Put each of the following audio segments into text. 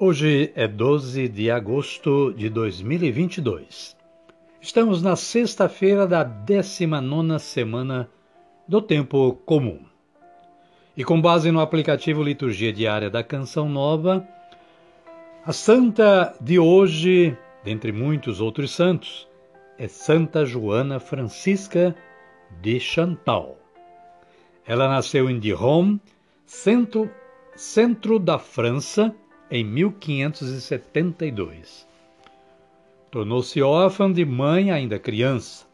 Hoje é 12 de agosto de 2022. Estamos na sexta-feira da 19 semana do Tempo Comum. E com base no aplicativo Liturgia Diária da Canção Nova, a santa de hoje, dentre muitos outros santos, é Santa Joana Francisca de Chantal. Ela nasceu em Dijon, centro, centro da França, em 1572. Tornou-se órfã de mãe ainda criança.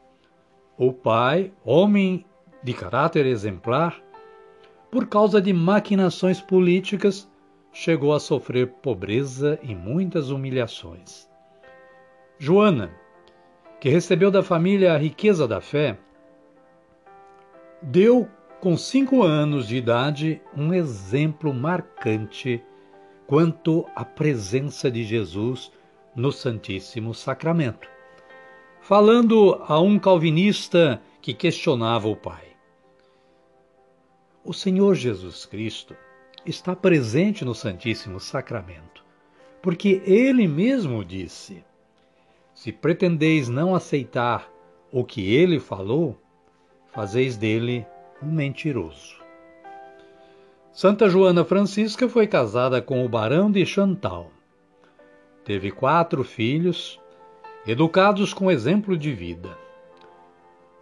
O pai, homem de caráter exemplar, por causa de maquinações políticas, chegou a sofrer pobreza e muitas humilhações. Joana, que recebeu da família a riqueza da fé, deu, com cinco anos de idade, um exemplo marcante quanto à presença de Jesus no Santíssimo Sacramento. Falando a um calvinista que questionava o Pai. O Senhor Jesus Cristo está presente no Santíssimo Sacramento, porque ele mesmo disse: Se pretendeis não aceitar o que ele falou, fazeis dele um mentiroso. Santa Joana Francisca foi casada com o Barão de Chantal. Teve quatro filhos, educados com exemplo de vida.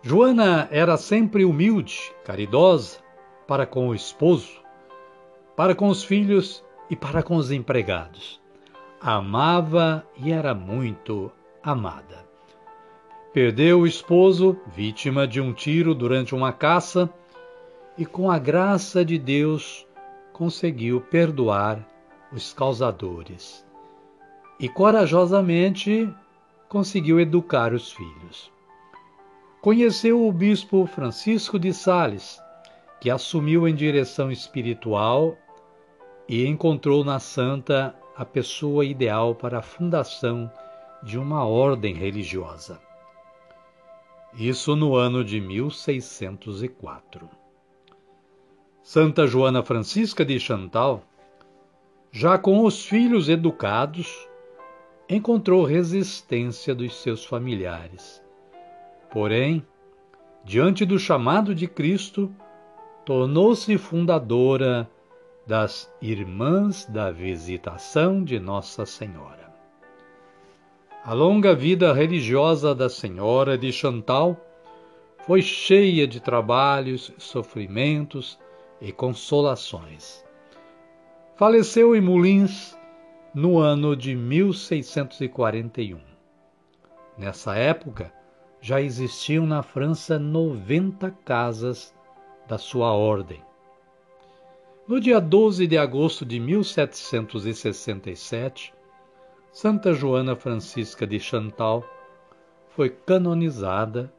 Joana era sempre humilde, caridosa para com o esposo, para com os filhos e para com os empregados. Amava e era muito amada. Perdeu o esposo, vítima de um tiro durante uma caça, e com a graça de Deus conseguiu perdoar os causadores e corajosamente conseguiu educar os filhos. Conheceu o bispo Francisco de Sales, que assumiu em direção espiritual e encontrou na santa a pessoa ideal para a fundação de uma ordem religiosa. Isso no ano de 1604. Santa Joana Francisca de Chantal, já com os filhos educados, encontrou resistência dos seus familiares. Porém, diante do chamado de Cristo, tornou-se fundadora das Irmãs da Visitação de Nossa Senhora. A longa vida religiosa da Senhora de Chantal foi cheia de trabalhos, sofrimentos e consolações. Faleceu em Moulins no ano de 1641. Nessa época, já existiam na França 90 casas da sua ordem. No dia 12 de agosto de 1767, Santa Joana Francisca de Chantal foi canonizada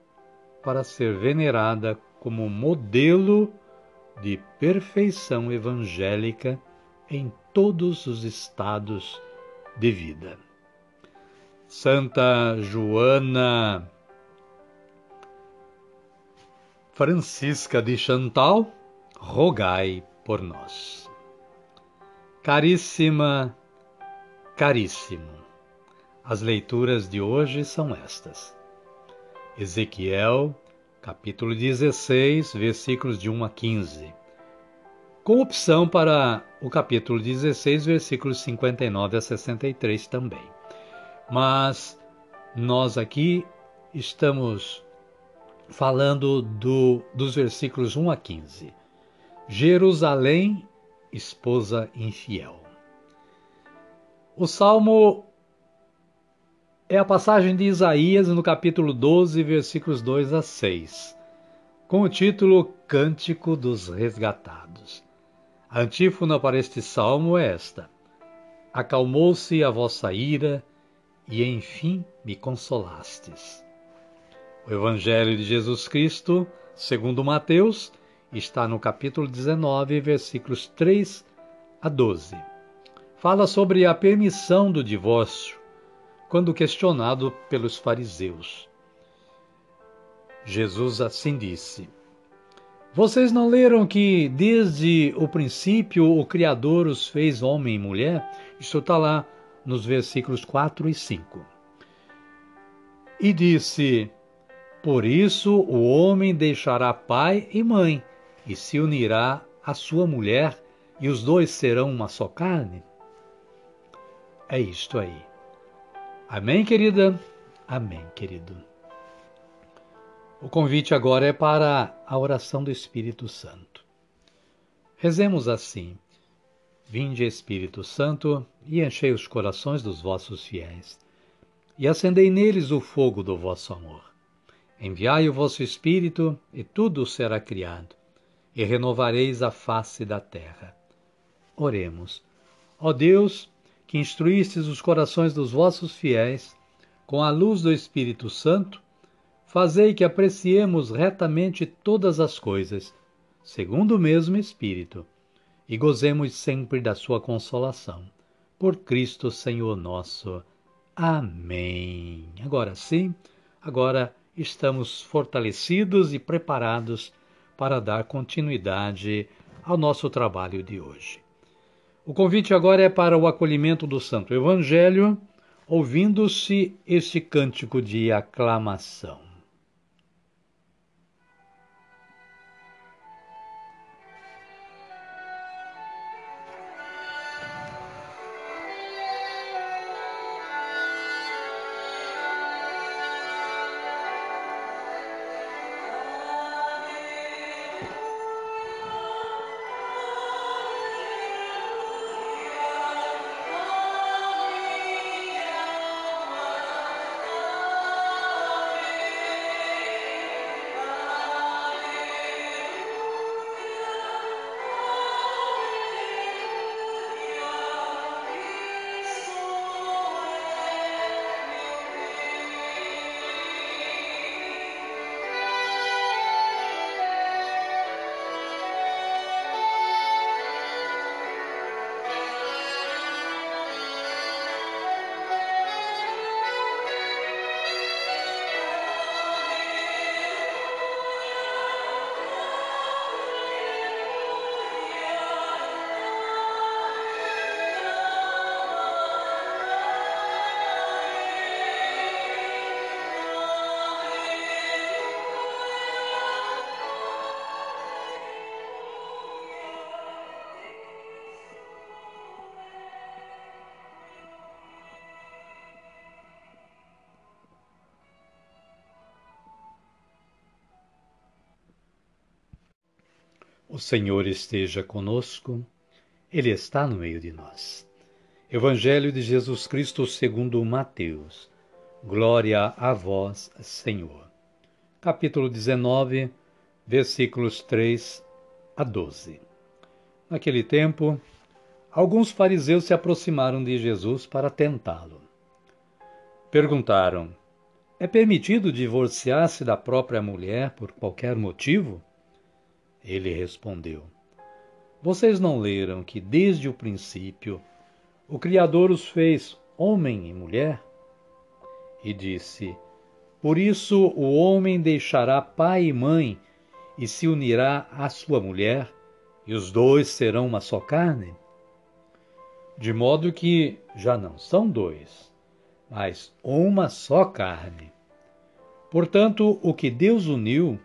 para ser venerada como modelo de perfeição evangélica em todos os estados de vida. Santa Joana Francisca de Chantal, rogai por nós. Caríssima, caríssimo, as leituras de hoje são estas. Ezequiel capítulo 16, versículos de 1 a 15, com opção para o capítulo 16, versículos 59 a 63 também. Mas Nós aqui estamos falando do, dos versículos 1 a 15. Jerusalém, esposa infiel. O salmo é a passagem de Isaías no capítulo 12, versículos 2 a 6, com o título Cântico dos Resgatados. A antífona para este salmo é esta: Acalmou-se a vossa ira e enfim me consolastes. O Evangelho de Jesus Cristo, segundo Mateus, está no capítulo 19, versículos 3 a 12. Fala sobre a permissão do divórcio, quando questionado pelos fariseus. Jesus assim disse: Vocês não leram que desde o princípio o Criador os fez homem e mulher? Isso está lá nos versículos 4 e 5. E disse: Por isso o homem deixará pai e mãe e se unirá à sua mulher, e os dois serão uma só carne? É isto aí. Amém, querida? Amém, querido. O convite agora é para a oração do Espírito Santo. Rezemos assim: Vinde, Espírito Santo, e enchei os corações dos vossos fiéis, e acendei neles o fogo do vosso amor. Enviai o vosso Espírito, e tudo será criado, e renovareis a face da terra. Oremos. Ó Deus, que instruístes os corações dos vossos fiéis, com a luz do Espírito Santo, fazei que apreciemos retamente todas as coisas, segundo o mesmo Espírito e gozemos sempre da sua consolação. Por Cristo Senhor nosso. Amém. Agora sim, agora estamos fortalecidos e preparados para dar continuidade ao nosso trabalho de hoje. O convite agora é para o acolhimento do Santo Evangelho, ouvindo-se este cântico de aclamação. O Senhor esteja conosco, Ele está no meio de nós. Evangelho de Jesus Cristo segundo Mateus. Glória a vós, Senhor. Capítulo 19, versículos 3 a 12. Naquele tempo, alguns fariseus se aproximaram de Jesus para tentá-lo. Perguntaram: É permitido divorciar-se da própria mulher por qualquer motivo? Ele respondeu: Vocês não leram que desde o princípio o Criador os fez homem e mulher? E disse: Por isso o homem deixará pai e mãe e se unirá à sua mulher, e os dois serão uma só carne? De modo que já não são dois, mas uma só carne. Portanto, o que Deus uniu,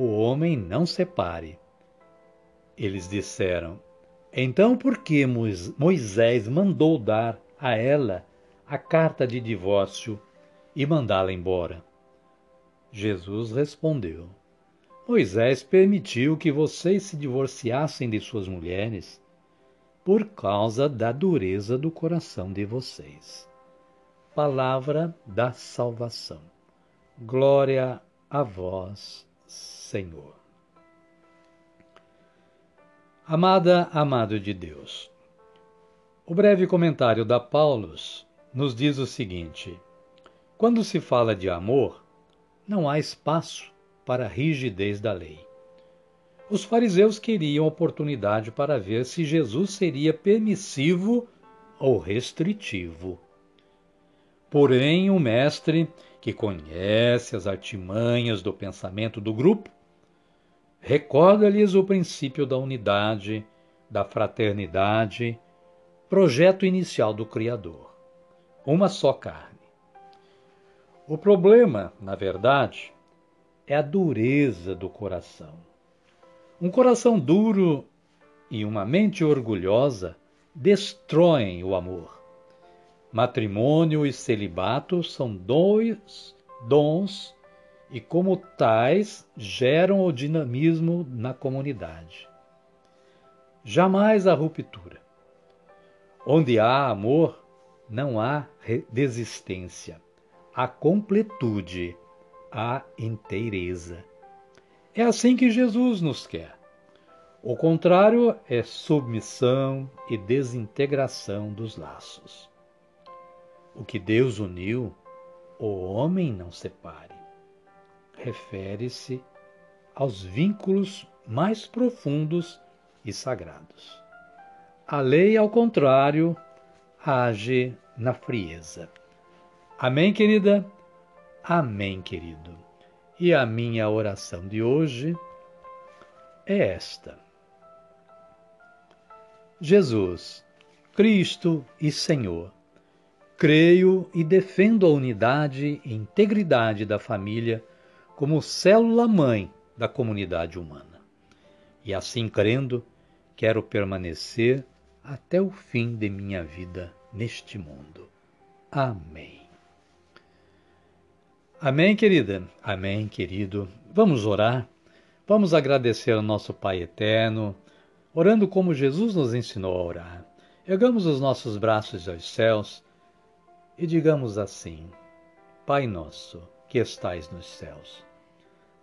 o homem não separe. Eles disseram: Então por que Moisés mandou dar a ela a carta de divórcio e mandá-la embora. Jesus respondeu: Moisés permitiu que vocês se divorciassem de suas mulheres por causa da dureza do coração de vocês. Palavra da salvação. Glória a vós, Senhor. Amada, amado de Deus. O breve comentário da Paulus nos diz o seguinte: quando se fala de amor, não há espaço para a rigidez da lei. Os fariseus queriam oportunidade para ver se Jesus seria permissivo ou restritivo. Porém, o mestre, que conhece as artimanhas do pensamento do grupo, recorda-lhes o princípio da unidade, da fraternidade, projeto inicial do Criador. Uma só carne. O problema, na verdade, é a dureza do coração. Um coração duro e uma mente orgulhosa destroem o amor. Matrimônio e celibato são dois dons e, como tais, geram o dinamismo na comunidade. Jamais a ruptura. Onde há amor, não há desistência, há completude, há inteireza. É assim que Jesus nos quer. O contrário é submissão e desintegração dos laços. O que Deus uniu, o homem não separe refere-se aos vínculos mais profundos e sagrados. A lei, ao contrário, age na frieza. Amém, querida? Amém, querido. E a minha oração de hoje é esta. Jesus, Cristo e Senhor, creio e defendo a unidade e integridade da família como célula-mãe da comunidade humana. E assim crendo, quero permanecer até o fim de minha vida neste mundo. Amém. Amém, querida? Amém, querido. Vamos orar. Vamos agradecer ao nosso Pai eterno, orando como Jesus nos ensinou a orar. Ergamos os nossos braços aos céus e digamos assim: Pai nosso, que estais nos céus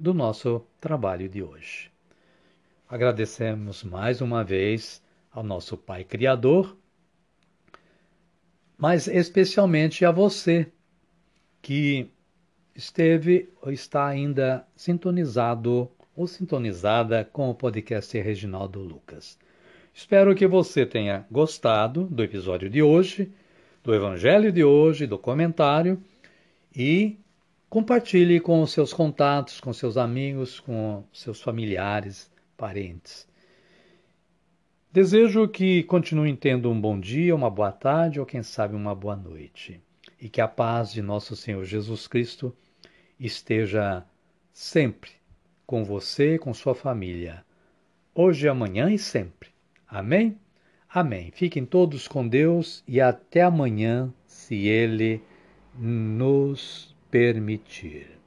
do nosso trabalho de hoje. Agradecemos mais uma vez ao nosso Pai Criador, mas especialmente a você que esteve ou está ainda sintonizado ou sintonizada com o podcast Reginaldo Lucas. Espero que você tenha gostado do episódio de hoje, do evangelho de hoje, do comentário e Compartilhe com os seus contatos, com seus amigos, com seus familiares, parentes. Desejo que continuem tendo um bom dia, uma boa tarde ou, quem sabe, uma boa noite. E que a paz de nosso Senhor Jesus Cristo esteja sempre com você com sua família, hoje, amanhã e sempre. Amém? Amém. Fiquem todos com Deus e até amanhã, se Ele nos permitir.